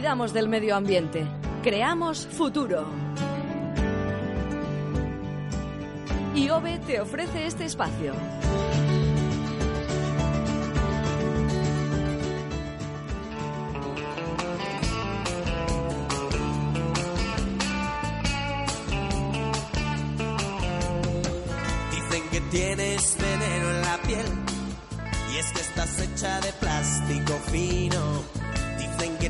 cuidamos del medio ambiente. Creamos futuro. IOBE te ofrece este espacio. Dicen que tienes veneno en la piel y es que estás hecha de plástico fino.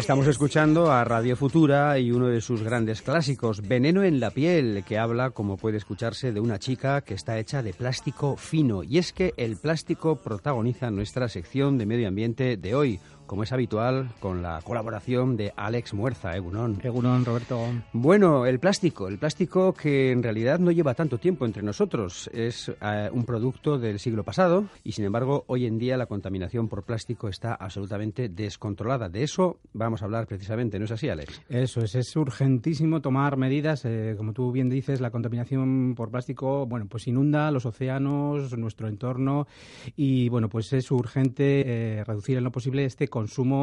Estamos escuchando a Radio Futura y uno de sus grandes clásicos, Veneno en la piel, que habla, como puede escucharse, de una chica que está hecha de plástico fino. Y es que el plástico protagoniza nuestra sección de medio ambiente de hoy, como es habitual, con la colaboración de Alex Muerza, Egunon. Egunon, Roberto. Bueno, el plástico, el plástico que en realidad no lleva tanto tiempo entre nosotros, es eh, un producto del siglo pasado y sin embargo hoy en día la contaminación por plástico está absolutamente descontrolada. De eso vamos a hablar precisamente, ¿no es así, Alex? Eso es, es urgentísimo tomar medidas, eh, como tú bien dices, la contaminación por plástico, bueno, pues inunda los océanos, nuestro entorno y bueno, pues es urgente eh, reducir en lo posible este consumo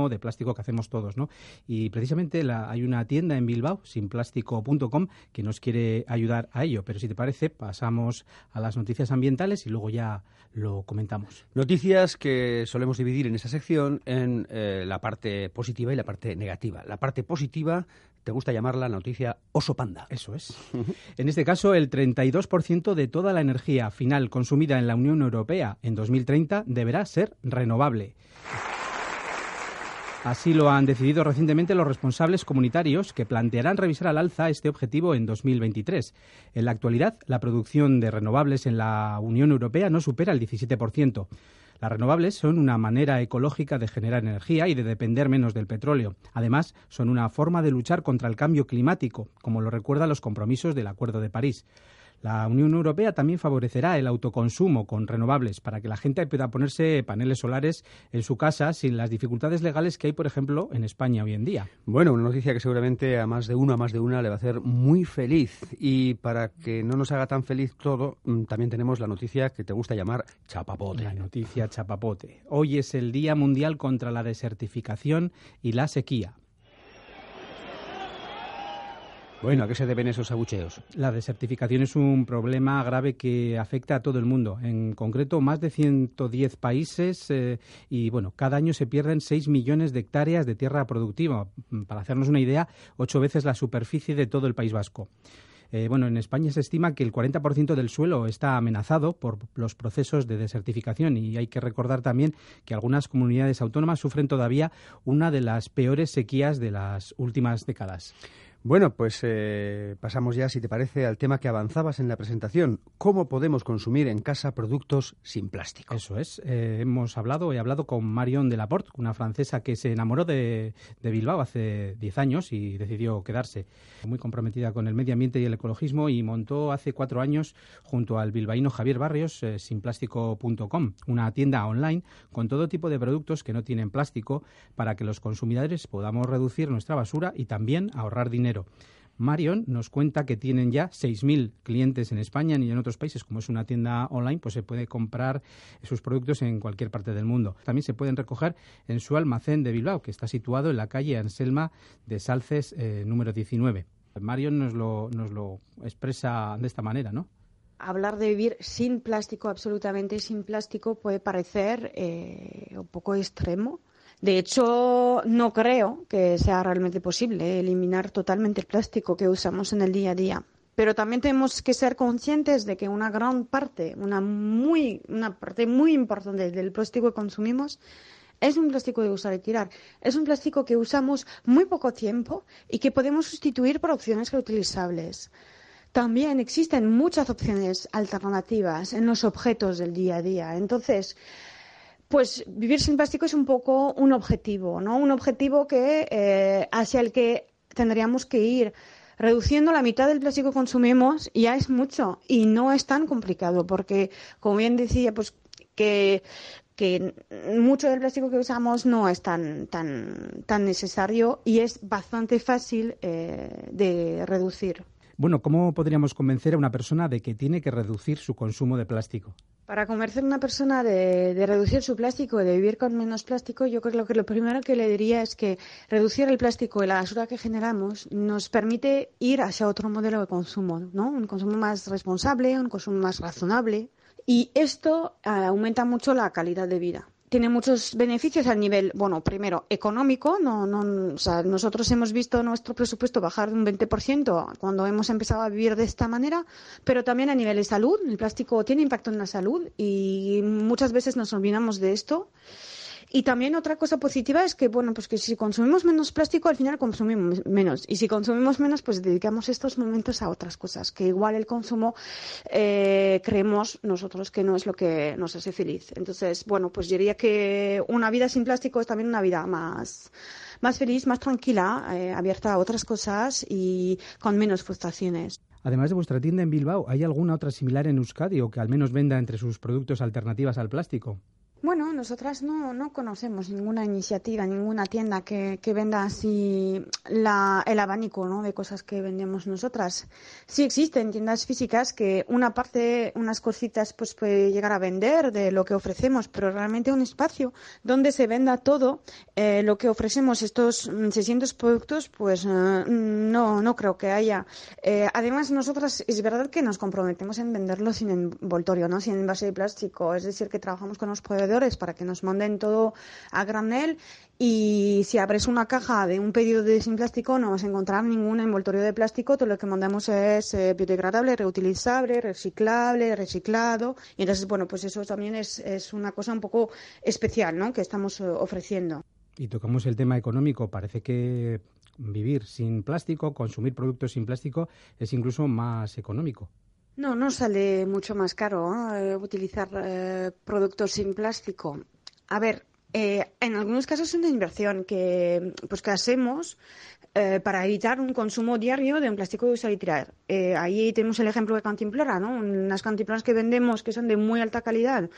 de plástico que hacemos todos, ¿no? Y precisamente la, hay una tienda en Bilbao, sinplástico.com, que nos quiere ayudar a ello. Pero si te parece, pasamos a las noticias ambientales y luego ya lo comentamos. Noticias que solemos dividir en esta sección en eh, la parte positiva y la parte negativa. La parte positiva te gusta llamarla noticia oso panda. Eso es. en este caso, el 32% de toda la energía final consumida en la Unión Europea en 2030 deberá ser renovable. Así lo han decidido recientemente los responsables comunitarios que plantearán revisar al alza este objetivo en 2023. En la actualidad, la producción de renovables en la Unión Europea no supera el 17%. Las renovables son una manera ecológica de generar energía y de depender menos del petróleo. Además, son una forma de luchar contra el cambio climático, como lo recuerdan los compromisos del Acuerdo de París. La Unión Europea también favorecerá el autoconsumo con renovables para que la gente pueda ponerse paneles solares en su casa sin las dificultades legales que hay, por ejemplo, en España hoy en día. Bueno, una noticia que seguramente a más de uno, a más de una le va a hacer muy feliz. Y para que no nos haga tan feliz todo, mm, también tenemos la noticia que te gusta llamar chapapote. La noticia chapapote. Hoy es el Día Mundial contra la Desertificación y la Sequía. Bueno, ¿a qué se deben esos abucheos? La desertificación es un problema grave que afecta a todo el mundo. En concreto, más de 110 países eh, y, bueno, cada año se pierden 6 millones de hectáreas de tierra productiva. Para hacernos una idea, ocho veces la superficie de todo el País Vasco. Eh, bueno, en España se estima que el 40% del suelo está amenazado por los procesos de desertificación y hay que recordar también que algunas comunidades autónomas sufren todavía una de las peores sequías de las últimas décadas. Bueno, pues eh, pasamos ya, si te parece, al tema que avanzabas en la presentación. ¿Cómo podemos consumir en casa productos sin plástico? Eso es. Eh, hemos hablado, he hablado con Marion Delaporte, una francesa que se enamoró de, Bilbao hace 10 años y decidió quedarse. Muy comprometida con el medio ambiente y el ecologismo y montó hace cuatro años junto al bilbaíno Javier Barrios eh, sinplástico.com, una tienda online con todo tipo de productos que no tienen plástico para que los consumidores podamos reducir nuestra basura y también ahorrar dinero. Marion nos cuenta que tienen ya 6.000 clientes en España y en otros países. Como es una tienda online, pues se puede comprar sus productos en cualquier parte del mundo. También se pueden recoger en su almacén de Bilbao, que está situado en la calle Anselma de Salces eh, número 19. Marion nos lo, nos lo expresa de esta manera, ¿no? hablar de vivir sin plástico, absolutamente sin plástico, puede parecer eh, un poco extremo. De hecho, no creo que sea realmente posible eliminar totalmente el plástico que usamos en el día a día. Pero también tenemos que ser conscientes de que una gran parte, una, muy, una parte muy importante del plástico que consumimos es un plástico de usar y tirar. Es un plástico que usamos muy poco tiempo y que podemos sustituir por opciones reutilizables. También existen muchas opciones alternativas en los objetos del día a día. Entonces, pues vivir sin plástico es un poco un objetivo, ¿no? Un objetivo que eh, hacia el que tendríamos que ir reduciendo la mitad del plástico que consumimos ya es mucho y no es tan complicado porque, como bien decía, pues que mucho del plástico que usamos no es tan, tan, tan necesario y es bastante fácil eh, de reducir. Bueno, ¿cómo podríamos convencer a una persona de que tiene que reducir su consumo de plástico? Para convencer a una persona de, reducir su plástico, de vivir con menos plástico, yo creo que lo primero que le diría es que reducir el plástico y la basura que generamos nos permite ir hacia otro modelo de consumo, ¿no? Un consumo más responsable, un consumo más razonable, y esto eh, aumenta mucho la calidad de vida. Tiene muchos beneficios a nivel, bueno, primero, económico. No, no, o sea, nosotros hemos visto nuestro presupuesto bajar un 20% cuando hemos empezado a vivir de esta manera, pero también a nivel de salud. El plástico tiene impacto en la salud y muchas veces nos olvidamos de esto. Y también otra cosa positiva es que, bueno, pues que si consumimos menos plástico, al final consumimos menos. Y si consumimos menos, pues dedicamos estos momentos a otras cosas, que igual el consumo eh, creemos nosotros que no es lo que nos hace feliz. Entonces, bueno, pues diría que una vida sin plástico es también una vida más, más feliz, más tranquila, eh, abierta a otras cosas y con menos frustraciones. Además de vuestra tienda en Bilbao, ¿hay alguna otra similar en Euskadi o que al menos venda entre sus productos alternativas al plástico? Bueno, nosotras no, no conocemos ninguna iniciativa, ninguna tienda que, que venda así la, el abanico ¿no? de cosas que vendemos nosotras. Sí existen tiendas físicas que una parte, unas cositas, pues puede llegar a vender de lo que ofrecemos, pero realmente un espacio donde se venda todo eh, lo que ofrecemos, estos 600 mm, productos, pues eh, no, no creo que haya. Eh, además, nosotras es verdad que nos comprometemos en venderlo sin envoltorio, ¿no? sin envase de plástico, es decir, que trabajamos con los proveedores para que nos manden todo a granel y si abres una caja de un pedido de sin plástico no vas a encontrar ningún envoltorio de plástico, todo lo que mandamos es eh, biodegradable, reutilizable, reciclable, reciclado y entonces bueno pues eso también es, es una cosa un poco especial ¿no? que estamos eh, ofreciendo. Y tocamos el tema económico. Parece que vivir sin plástico, consumir productos sin plástico es incluso más económico. No, no sale mucho más caro eh, utilizar eh, productos sin plástico. A ver, eh, en algunos casos es una inversión que, pues, que hacemos para evitar un consumo diario de un plástico de usar y tirar. ahí tenemos el ejemplo de Cantimplora, ¿no? Unas cantimploras que vendemos que son de muy alta calidad,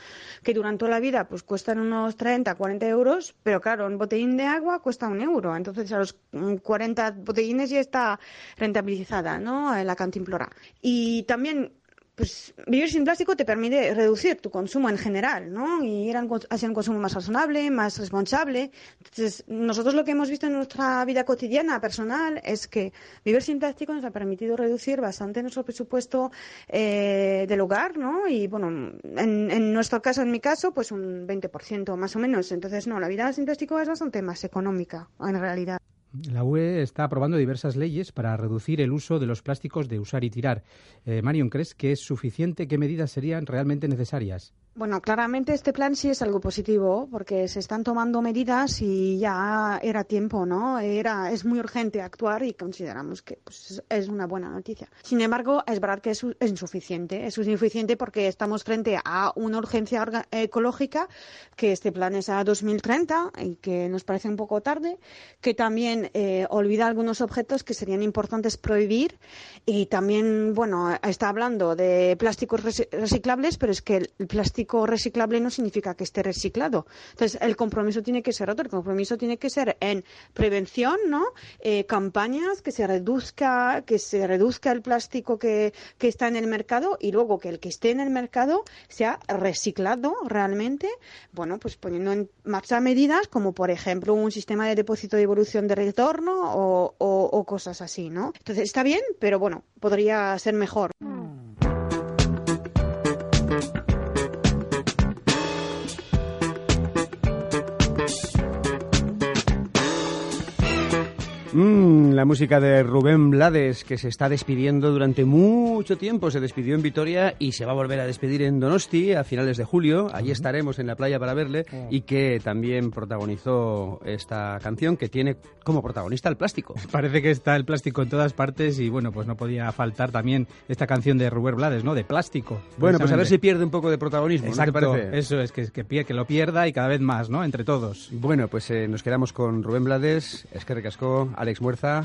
que durante toda la vida pues cuestan unos 30, 40 euros, pero claro, un botellín de agua cuesta un euro. Entonces a los 40 botellines ya está rentabilizada, ¿no? La cantimplora. Y también pues vivir sin plástico te permite reducir tu consumo en general, ¿no? Y ir hacia un consumo más razonable, más responsable. Entonces, nosotros lo que hemos visto en nuestra vida cotidiana, personal, es que vivir sin plástico nos ha permitido reducir bastante nuestro presupuesto eh, del hogar, ¿no? Y, bueno, en, en, nuestro caso, en mi caso, pues un 20% más o menos. Entonces, no, la vida sin plástico es bastante más económica, en realidad. La UE está aprobando diversas leyes para reducir el uso de los plásticos de usar y tirar. Eh, Marion, ¿crees que es suficiente? ¿Qué medidas serían realmente necesarias? Bueno, claramente este plan sí es algo positivo porque se están tomando medidas y ya era tiempo, ¿no? Era es muy urgente actuar y consideramos que pues, es una buena noticia. Sin embargo, es verdad que es, insuficiente. Es insuficiente porque estamos frente a una urgencia ecológica que este plan es a 2030 y que nos parece un poco tarde, que también eh, olvida algunos objetos que serían importantes prohibir y también, bueno, está hablando de plásticos reciclables, pero es que el plástico reciclable no significa que esté reciclado. Entonces, el compromiso tiene que ser otro. El compromiso tiene que ser en prevención, ¿no? Eh, campañas que se reduzca, que se reduzca el plástico que, que está en el mercado y luego que el que esté en el mercado sea reciclado realmente. Bueno, pues poniendo en marcha medidas como, por ejemplo, un sistema de depósito de evolución de retorno o, o cosas así, ¿no? Entonces, está bien, pero bueno, podría ser mejor. La música de Rubén Blades, que se está despidiendo durante mucho tiempo. Se despidió en Vitoria y se va a volver a despedir en Donosti a finales de julio. Allí estaremos en la playa para verle y que también protagonizó esta canción que tiene como protagonista el plástico. Parece que está el plástico en todas partes y bueno, pues no podía faltar también esta canción de Rubén Blades, ¿no? De plástico. Bueno, pues a ver si pierde un poco de protagonismo, ¿no te Exacto, parece? eso es, que, que, que lo pierda y cada vez más, ¿no? Entre todos. Bueno, pues eh, nos quedamos con Rubén Blades, Esquerre Casco, Alex Muerza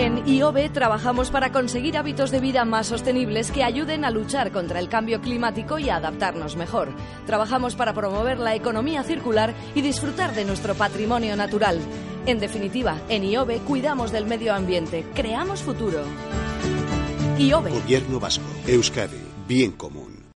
En IOB trabajamos para conseguir hábitos de vida más sostenibles que ayuden a luchar contra el cambio climático y a adaptarnos mejor. Trabajamos para promover la economía circular y disfrutar de nuestro patrimonio natural. En definitiva, en IOB cuidamos del medio ambiente, creamos futuro. IOB. Gobierno Vasco, Euskadi, bien común.